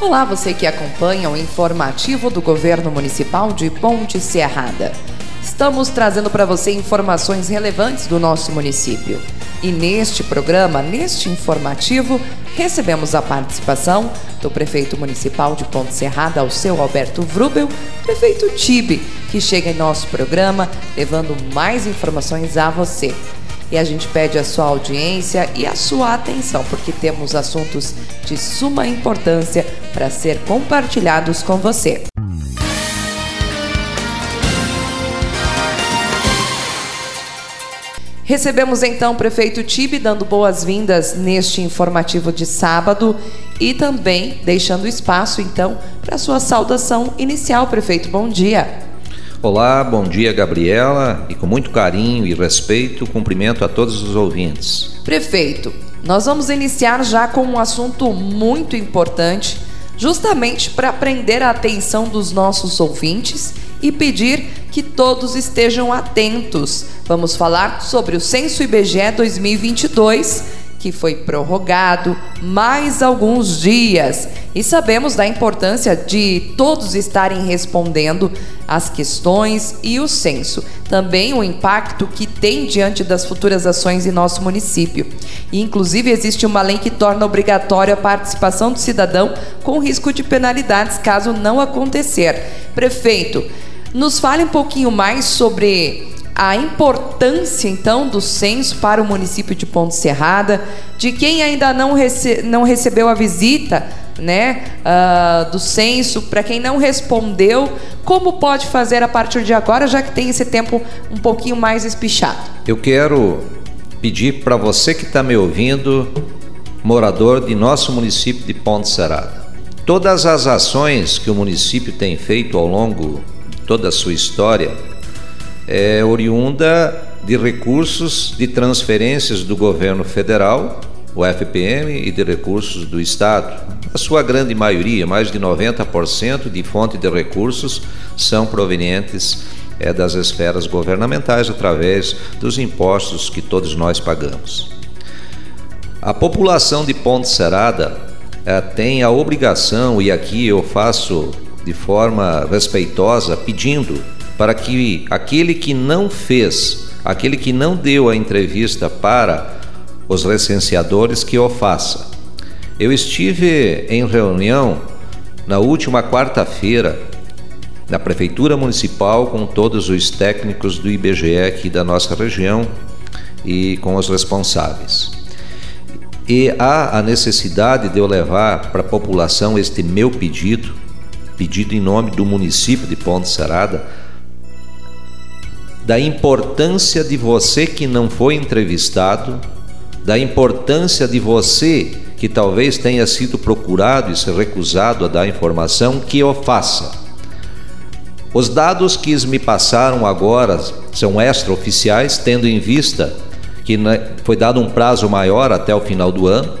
Olá, você que acompanha o informativo do Governo Municipal de Ponte Serrada. Estamos trazendo para você informações relevantes do nosso município. E neste programa, neste informativo, recebemos a participação do prefeito municipal de Ponte Serrada, o seu Alberto Vrubel, prefeito Tibe, que chega em nosso programa levando mais informações a você. E a gente pede a sua audiência e a sua atenção, porque temos assuntos de suma importância para ser compartilhados com você. Recebemos então o prefeito Tibe dando boas-vindas neste informativo de sábado e também deixando espaço então para sua saudação inicial, prefeito. Bom dia. Olá, bom dia Gabriela e com muito carinho e respeito cumprimento a todos os ouvintes. Prefeito, nós vamos iniciar já com um assunto muito importante, justamente para prender a atenção dos nossos ouvintes e pedir que todos estejam atentos. Vamos falar sobre o Censo IBGE 2022 que foi prorrogado mais alguns dias. E sabemos da importância de todos estarem respondendo as questões e o censo. Também o impacto que tem diante das futuras ações em nosso município. E, inclusive, existe uma lei que torna obrigatória a participação do cidadão com risco de penalidades caso não acontecer. Prefeito, nos fale um pouquinho mais sobre a importância então do censo para o município de Ponte Serrada, de quem ainda não, rece não recebeu a visita né, uh, do censo, para quem não respondeu, como pode fazer a partir de agora, já que tem esse tempo um pouquinho mais espichado? Eu quero pedir para você que está me ouvindo, morador de nosso município de Ponte Serrada, todas as ações que o município tem feito ao longo de toda a sua história, é oriunda de recursos de transferências do governo federal, o FPM, e de recursos do Estado. A sua grande maioria, mais de 90% de fonte de recursos, são provenientes é, das esferas governamentais através dos impostos que todos nós pagamos. A população de Ponte Serada é, tem a obrigação, e aqui eu faço de forma respeitosa, pedindo para que aquele que não fez, aquele que não deu a entrevista para os licenciadores, que o faça. Eu estive em reunião na última quarta-feira na Prefeitura Municipal com todos os técnicos do IBGE aqui da nossa região e com os responsáveis. E há a necessidade de eu levar para a população este meu pedido, pedido em nome do município de Ponte Serada, da importância de você que não foi entrevistado, da importância de você que talvez tenha sido procurado e se recusado a dar informação, que o faça. Os dados que me passaram agora são extraoficiais, tendo em vista que foi dado um prazo maior até o final do ano,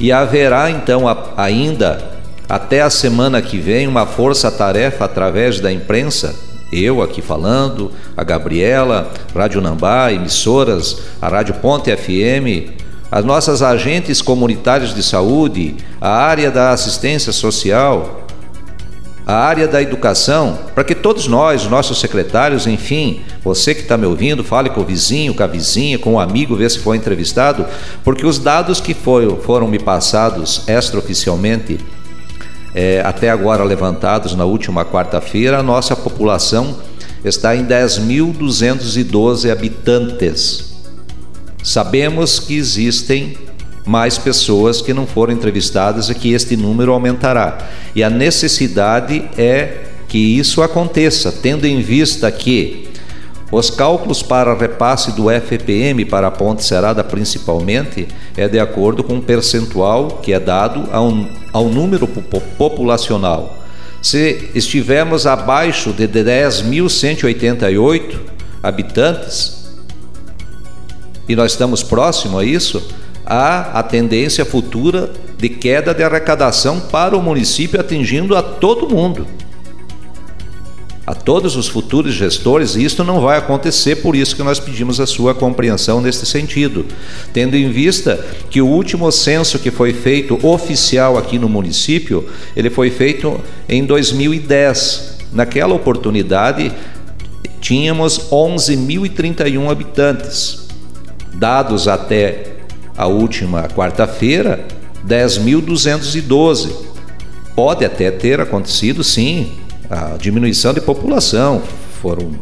e haverá então ainda até a semana que vem uma força-tarefa através da imprensa eu aqui falando, a Gabriela, Rádio Nambá, emissoras, a Rádio Ponte FM, as nossas agentes comunitários de saúde, a área da assistência social, a área da educação, para que todos nós, nossos secretários, enfim, você que está me ouvindo, fale com o vizinho, com a vizinha, com o amigo, ver se foi entrevistado, porque os dados que foram me passados extraoficialmente é, até agora levantados na última quarta-feira, a nossa população está em 10.212 habitantes. Sabemos que existem mais pessoas que não foram entrevistadas e que este número aumentará. E a necessidade é que isso aconteça, tendo em vista que os cálculos para repasse do FPM para a Ponte Serada, principalmente, é de acordo com um percentual que é dado ao, ao número populacional. Se estivermos abaixo de 10.188 habitantes, e nós estamos próximo a isso, há a tendência futura de queda de arrecadação para o município, atingindo a todo mundo. A todos os futuros gestores, isto não vai acontecer, por isso que nós pedimos a sua compreensão neste sentido. Tendo em vista que o último censo que foi feito oficial aqui no município, ele foi feito em 2010. Naquela oportunidade, tínhamos 11.031 habitantes. Dados até a última quarta-feira, 10.212. Pode até ter acontecido, sim, a diminuição de população. Foram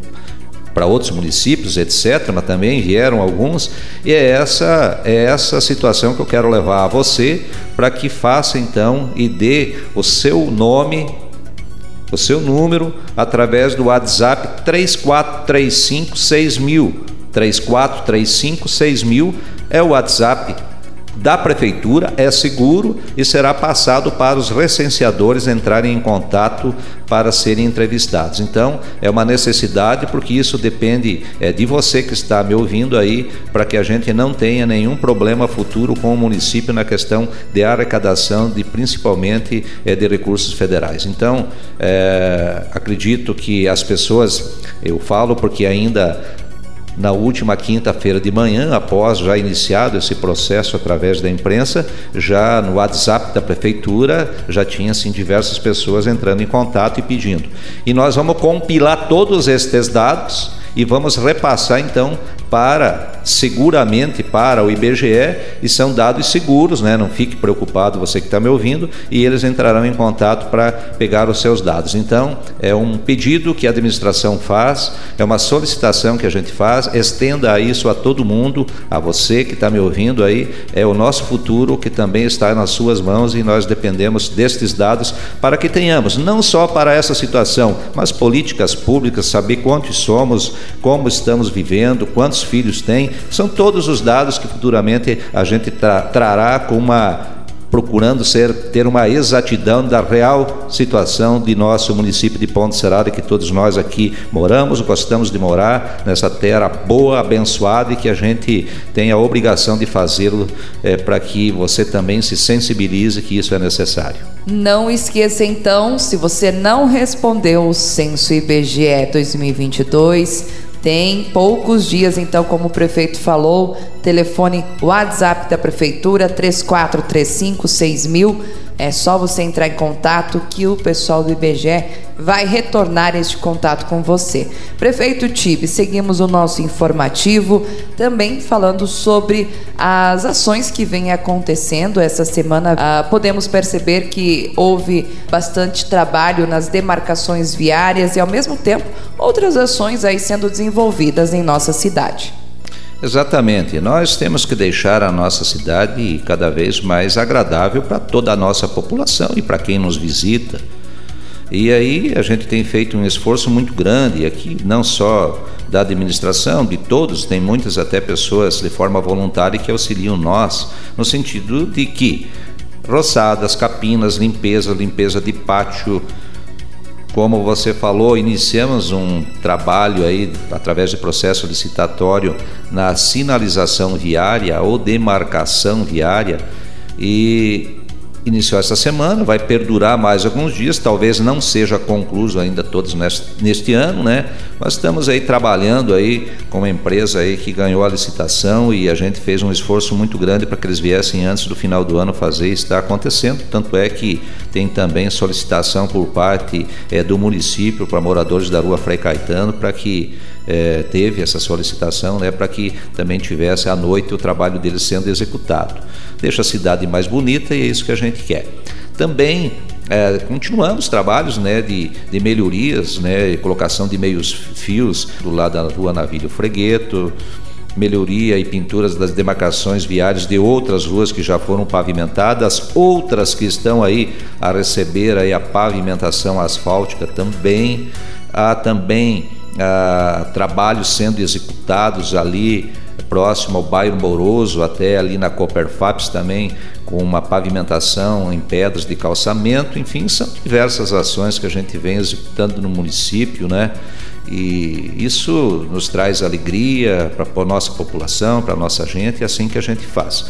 para outros municípios, etc., mas também vieram alguns, e é essa, é essa situação que eu quero levar a você para que faça então e dê o seu nome, o seu número, através do WhatsApp 3435 6000. 3435 6000 é o WhatsApp da prefeitura, é seguro e será passado para os recenseadores entrarem em contato para serem entrevistados. Então, é uma necessidade porque isso depende é, de você que está me ouvindo aí, para que a gente não tenha nenhum problema futuro com o município na questão de arrecadação de principalmente é, de recursos federais. Então, é, acredito que as pessoas, eu falo porque ainda na última quinta-feira de manhã, após já iniciado esse processo através da imprensa, já no WhatsApp da prefeitura já tinha assim diversas pessoas entrando em contato e pedindo. E nós vamos compilar todos estes dados e vamos repassar então para seguramente para o IBGE e são dados seguros, né? Não fique preocupado você que está me ouvindo e eles entrarão em contato para pegar os seus dados. Então é um pedido que a administração faz, é uma solicitação que a gente faz, estenda isso a todo mundo, a você que está me ouvindo aí, é o nosso futuro que também está nas suas mãos e nós dependemos destes dados para que tenhamos não só para essa situação, mas políticas públicas, saber quantos somos, como estamos vivendo, quantos filhos tem, são todos os dados que futuramente a gente tra trará com uma procurando ser ter uma exatidão da real situação de nosso município de Ponte Serrada que todos nós aqui moramos, gostamos de morar nessa terra boa, abençoada e que a gente tem a obrigação de fazê-lo é, para que você também se sensibilize que isso é necessário. Não esqueça então, se você não respondeu o censo IBGE 2022 tem poucos dias, então, como o prefeito falou, telefone WhatsApp da prefeitura 3435 6000 é só você entrar em contato que o pessoal do IBGE vai retornar este contato com você. Prefeito Tibe, seguimos o nosso informativo, também falando sobre as ações que vêm acontecendo essa semana. Ah, podemos perceber que houve bastante trabalho nas demarcações viárias e, ao mesmo tempo, outras ações aí sendo desenvolvidas em nossa cidade. Exatamente. Nós temos que deixar a nossa cidade cada vez mais agradável para toda a nossa população e para quem nos visita. E aí a gente tem feito um esforço muito grande aqui, não só da administração, de todos, tem muitas até pessoas de forma voluntária que auxiliam nós, no sentido de que roçadas, capinas, limpeza, limpeza de pátio, como você falou, iniciamos um trabalho aí através de processo licitatório na sinalização viária ou demarcação viária e iniciou essa semana, vai perdurar mais alguns dias, talvez não seja concluído ainda todos neste, neste, ano, né? Mas estamos aí trabalhando aí com uma empresa aí que ganhou a licitação e a gente fez um esforço muito grande para que eles viessem antes do final do ano fazer e está acontecendo. Tanto é que tem também solicitação por parte é, do município para moradores da rua Frei Caetano para que é, teve essa solicitação, né, para que também tivesse à noite o trabalho deles sendo executado. Deixa a cidade mais bonita e é isso que a gente quer. Também é, continuamos trabalhos né, de, de melhorias, né, colocação de meios fios do lado da rua Navilho Fregueto, melhoria e pinturas das demarcações viárias de outras ruas que já foram pavimentadas, outras que estão aí a receber aí a pavimentação asfáltica também. Há também ah, trabalhos sendo executados ali próximo ao bairro Moroso, até ali na Copperfaps também, com uma pavimentação em pedras de calçamento, enfim, são diversas ações que a gente vem executando no município, né? E isso nos traz alegria para a nossa população, para a nossa gente, é assim que a gente faz.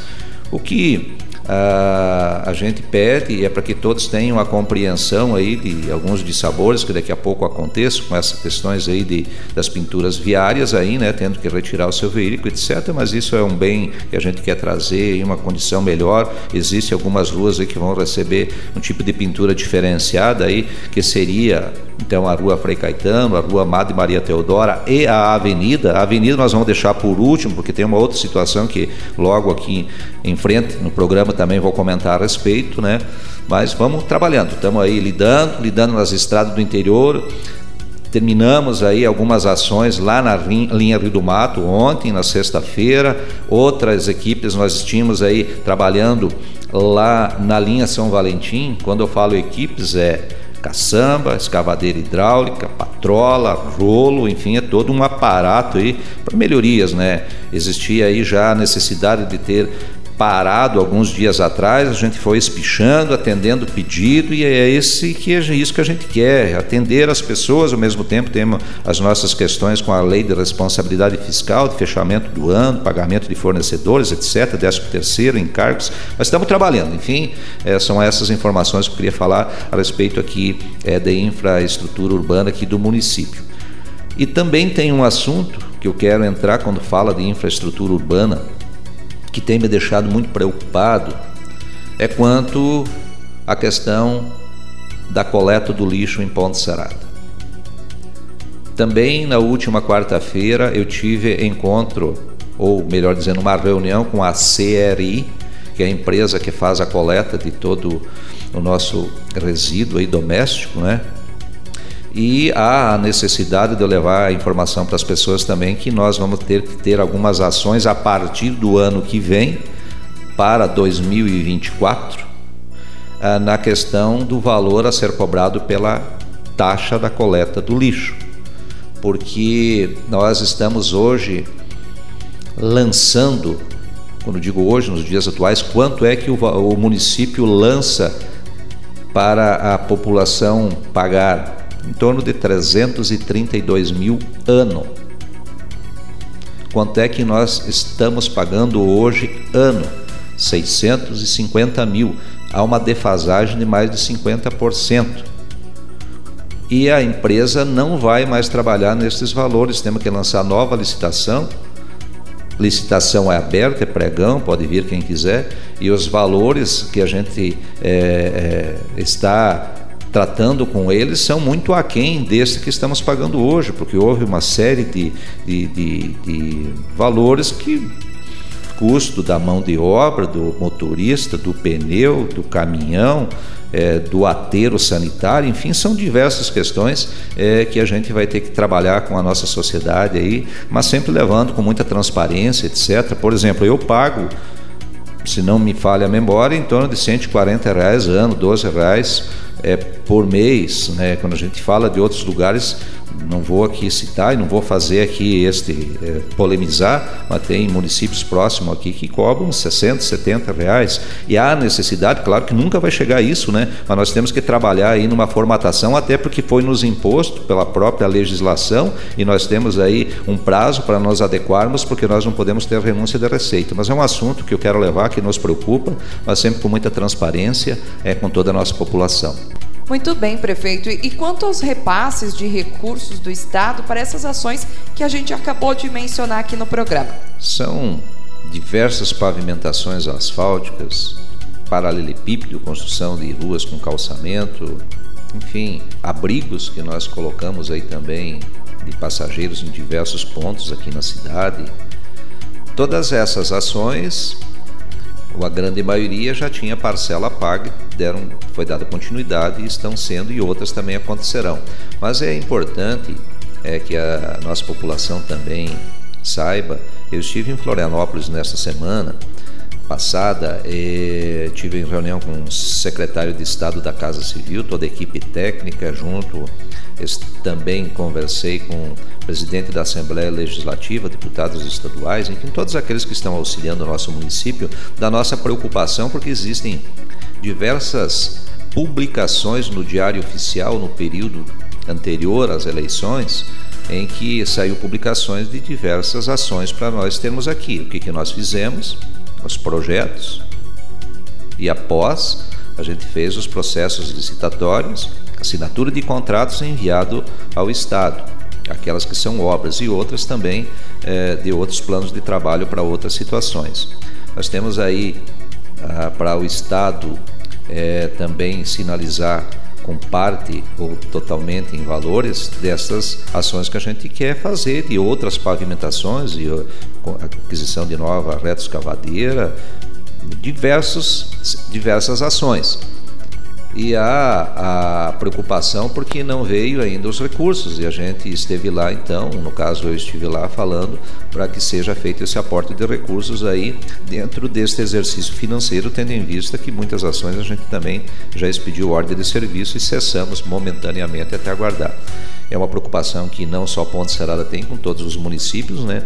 O que a, gente pede e é para que todos tenham a compreensão aí de alguns dissabores que daqui a pouco aconteçam com essas questões aí de, das pinturas viárias aí, né, tendo que retirar o seu veículo, etc. Mas isso é um bem que a gente quer trazer em uma condição melhor. Existem algumas ruas aí que vão receber um tipo de pintura diferenciada aí, que seria então a rua Frei Caetano, a rua Madre Maria Teodora e a avenida. A avenida nós vamos deixar por último, porque tem uma outra situação que logo aqui em frente no programa também vou comentar a respeito, né? Mas vamos trabalhando, estamos aí lidando, lidando nas estradas do interior. Terminamos aí algumas ações lá na linha Rio do Mato ontem, na sexta-feira. Outras equipes nós tínhamos aí trabalhando lá na linha São Valentim. Quando eu falo equipes, é caçamba, escavadeira hidráulica, patrola, rolo, enfim, é todo um aparato aí para melhorias, né? Existia aí já a necessidade de ter parado alguns dias atrás, a gente foi espichando, atendendo o pedido e é esse que é isso que a gente quer, atender as pessoas, ao mesmo tempo temos as nossas questões com a lei de responsabilidade fiscal, de fechamento do ano, pagamento de fornecedores, etc, décimo terceiro, encargos, mas estamos trabalhando, enfim, é, são essas informações que eu queria falar a respeito aqui é, de infraestrutura urbana aqui do município. E também tem um assunto que eu quero entrar quando fala de infraestrutura urbana, que tem me deixado muito preocupado é quanto à questão da coleta do lixo em Ponte Serrada. Também na última quarta-feira eu tive encontro, ou melhor dizendo, uma reunião com a CRI, que é a empresa que faz a coleta de todo o nosso resíduo aí doméstico, né? E há a necessidade de eu levar a informação para as pessoas também que nós vamos ter que ter algumas ações a partir do ano que vem, para 2024, ah, na questão do valor a ser cobrado pela taxa da coleta do lixo. Porque nós estamos hoje lançando, quando digo hoje, nos dias atuais, quanto é que o, o município lança para a população pagar em torno de 332 mil ano. Quanto é que nós estamos pagando hoje ano? 650 mil. Há uma defasagem de mais de 50%. E a empresa não vai mais trabalhar nesses valores. Temos que lançar nova licitação. Licitação é aberta, é pregão, pode vir quem quiser. E os valores que a gente é, é, está tratando com eles são muito aquém desse que estamos pagando hoje, porque houve uma série de, de, de, de valores que custo da mão de obra, do motorista, do pneu, do caminhão, é, do ateiro sanitário, enfim, são diversas questões é, que a gente vai ter que trabalhar com a nossa sociedade aí, mas sempre levando com muita transparência, etc. Por exemplo, eu pago, se não me falha a memória, em torno de 140 reais ano, 12 reais é, por mês, né? quando a gente fala de outros lugares, não vou aqui citar e não vou fazer aqui este é, polemizar, mas tem municípios próximos aqui que cobram 60, 70 reais e há necessidade, claro que nunca vai chegar a isso, né? Mas nós temos que trabalhar aí numa formatação, até porque foi nos imposto pela própria legislação e nós temos aí um prazo para nos adequarmos, porque nós não podemos ter renúncia da receita. Mas é um assunto que eu quero levar que nos preocupa, mas sempre com muita transparência é com toda a nossa população. Muito bem, prefeito. E quanto aos repasses de recursos do Estado para essas ações que a gente acabou de mencionar aqui no programa? São diversas pavimentações asfálticas, paralelepípedo, construção de ruas com calçamento, enfim, abrigos que nós colocamos aí também de passageiros em diversos pontos aqui na cidade. Todas essas ações a grande maioria já tinha parcela paga, deram, foi dada continuidade e estão sendo e outras também acontecerão. Mas é importante é, que a nossa população também saiba. Eu estive em Florianópolis nesta semana passada, e tive em reunião com o secretário de Estado da Casa Civil, toda a equipe técnica junto. também conversei com o presidente da Assembleia Legislativa, deputados estaduais, enfim, todos aqueles que estão auxiliando o nosso município, da nossa preocupação, porque existem diversas publicações no Diário Oficial no período anterior às eleições, em que saiu publicações de diversas ações para nós termos aqui. O que, que nós fizemos? Os projetos, E após, a gente fez os processos licitatórios, assinatura de contratos enviado ao Estado, aquelas que são obras e outras também é, de outros planos de trabalho para outras situações. Nós temos aí ah, para o Estado é, também sinalizar com parte ou totalmente em valores dessas ações que a gente quer fazer, de outras pavimentações, e aquisição de nova reta escavadeira, diversos, diversas ações e a, a preocupação porque não veio ainda os recursos e a gente esteve lá então, no caso eu estive lá falando para que seja feito esse aporte de recursos aí dentro deste exercício financeiro, tendo em vista que muitas ações a gente também já expediu ordem de serviço e cessamos momentaneamente até aguardar. É uma preocupação que não só Ponte Serada tem com todos os municípios, né?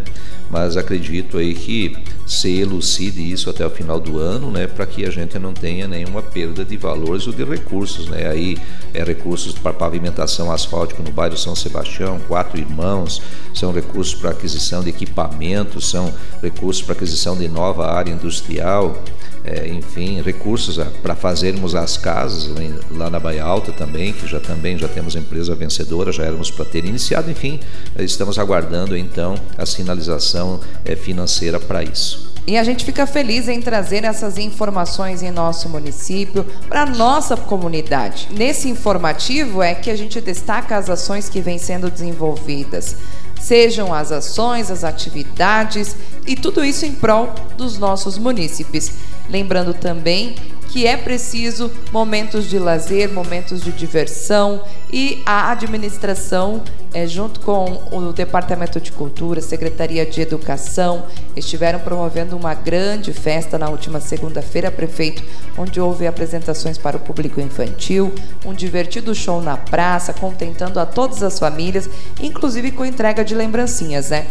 Mas acredito aí que se elucide isso até o final do ano, né, para que a gente não tenha nenhuma perda de valores ou de recursos, né? Aí é recursos para pavimentação asfáltica no bairro São Sebastião, quatro irmãos, são recursos para aquisição de equipamentos, são recursos para aquisição de nova área industrial, é, enfim, recursos para fazermos as casas lá na Baía Alta também, que já também já temos empresa vencedora, já éramos para ter iniciado, enfim, estamos aguardando então a sinalização é, financeira para isso. E a gente fica feliz em trazer essas informações em nosso município, para nossa comunidade. Nesse informativo é que a gente destaca as ações que vêm sendo desenvolvidas, sejam as ações, as atividades e tudo isso em prol dos nossos munícipes. Lembrando também que é preciso momentos de lazer, momentos de diversão e a administração, é, junto com o Departamento de Cultura, Secretaria de Educação, estiveram promovendo uma grande festa na última segunda-feira, prefeito, onde houve apresentações para o público infantil, um divertido show na praça, contentando a todas as famílias, inclusive com entrega de lembrancinhas, né?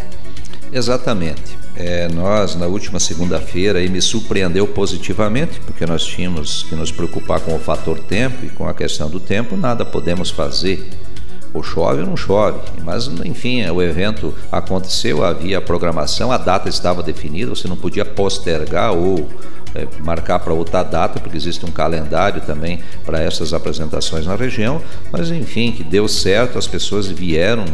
Exatamente. É, nós, na última segunda-feira, me surpreendeu positivamente, porque nós tínhamos que nos preocupar com o fator tempo e com a questão do tempo, nada podemos fazer. Ou chove ou não chove. Mas, enfim, o evento aconteceu, havia programação, a data estava definida, você não podia postergar ou é, marcar para outra data, porque existe um calendário também para essas apresentações na região. Mas, enfim, que deu certo, as pessoas vieram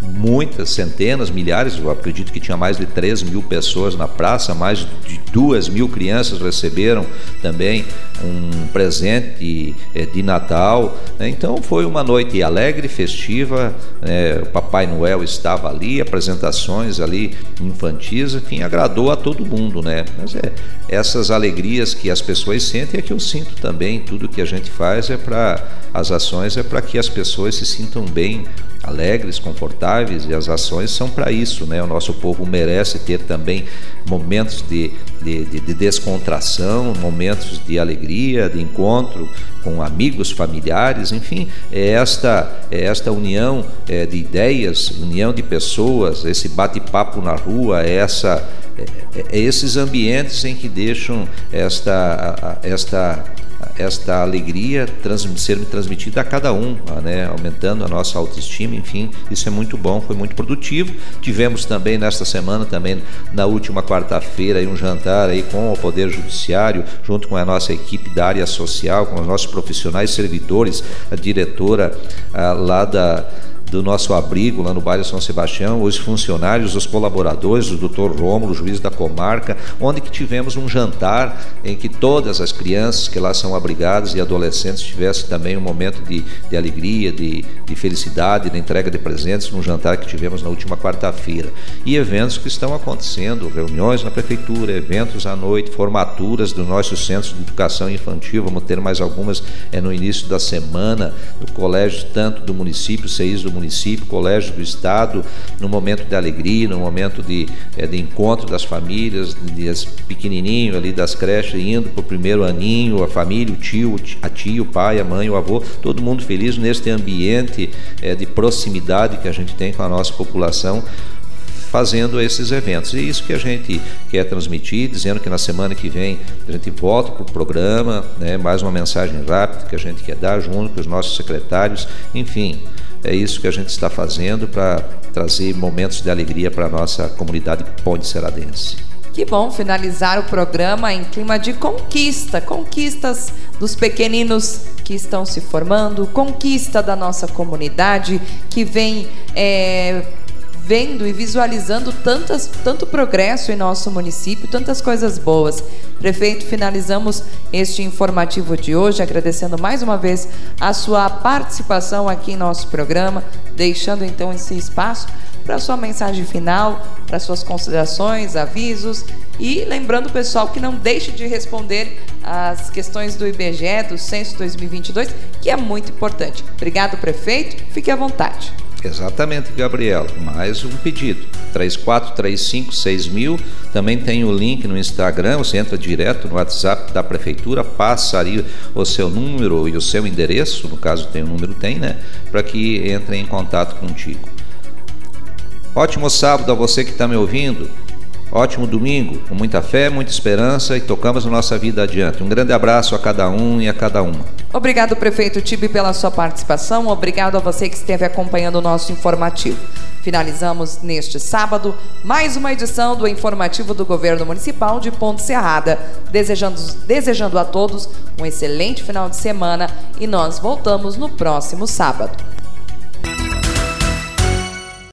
muitas, centenas, milhares, eu acredito que tinha mais de 3 mil pessoas na praça, mais de 2 mil crianças receberam também um presente eh, de Natal. Né? Então foi uma noite alegre, festiva, né? o Papai Noel estava ali, apresentações ali infantis, enfim, agradou a todo mundo, né? Mas é essas alegrias que as pessoas sentem é que eu sinto também, tudo que a gente faz é para, as ações é para que as pessoas se sintam bem alegres, confortáveis e as ações são para isso, né? O nosso povo merece ter também momentos de, de, de, de, descontração, momentos de alegria, de encontro com amigos, familiares, enfim, é esta, é esta união é, de ideias, união de pessoas, esse bate-papo na rua, é essa, é, é, é esses ambientes em que deixam esta, esta esta alegria trans, ser transmitida a cada um, né, aumentando a nossa autoestima, enfim, isso é muito bom, foi muito produtivo. Tivemos também nesta semana, também na última quarta-feira, um jantar aí com o Poder Judiciário, junto com a nossa equipe da área social, com os nossos profissionais servidores, a diretora a, lá da do nosso abrigo lá no bairro São Sebastião, os funcionários, os colaboradores, o doutor Rômulo, juiz da comarca, onde que tivemos um jantar em que todas as crianças que lá são abrigadas e adolescentes tivessem também um momento de, de alegria, de, de felicidade, de entrega de presentes, num jantar que tivemos na última quarta-feira. E eventos que estão acontecendo, reuniões na prefeitura, eventos à noite, formaturas do nosso centro de educação infantil, vamos ter mais algumas é, no início da semana, no colégio tanto do município, CEIS do município, colégio do estado, no momento de alegria, no momento de, é, de encontro das famílias, de, de pequenininho ali das creches indo para o primeiro aninho, a família, o tio, a tia, o pai, a mãe, o avô, todo mundo feliz neste ambiente é, de proximidade que a gente tem com a nossa população fazendo esses eventos. E isso que a gente quer transmitir, dizendo que na semana que vem a gente volta para o programa, né, mais uma mensagem rápida que a gente quer dar junto com os nossos secretários, enfim. É isso que a gente está fazendo para trazer momentos de alegria para a nossa comunidade ponte-seradense. Que bom finalizar o programa em clima de conquista, conquistas dos pequeninos que estão se formando, conquista da nossa comunidade que vem é, vendo e visualizando tantas, tanto progresso em nosso município, tantas coisas boas. Prefeito, finalizamos este informativo de hoje agradecendo mais uma vez a sua participação aqui em nosso programa, deixando então esse espaço para sua mensagem final, para suas considerações, avisos e lembrando o pessoal que não deixe de responder as questões do IBGE, do Censo 2022, que é muito importante. Obrigado, prefeito. Fique à vontade. Exatamente, Gabriel. Mais um pedido. 34356000. Também tem o link no Instagram. Você entra direto no WhatsApp da prefeitura, passa ali o seu número e o seu endereço. No caso, tem o número, tem, né? Para que entrem em contato contigo. Ótimo sábado a você que está me ouvindo. Ótimo domingo, com muita fé, muita esperança e tocamos a nossa vida adiante. Um grande abraço a cada um e a cada uma. Obrigado, prefeito Tibi, pela sua participação. Obrigado a você que esteve acompanhando o nosso informativo. Finalizamos neste sábado mais uma edição do informativo do Governo Municipal de Ponte Serrada. Desejando, desejando a todos um excelente final de semana e nós voltamos no próximo sábado.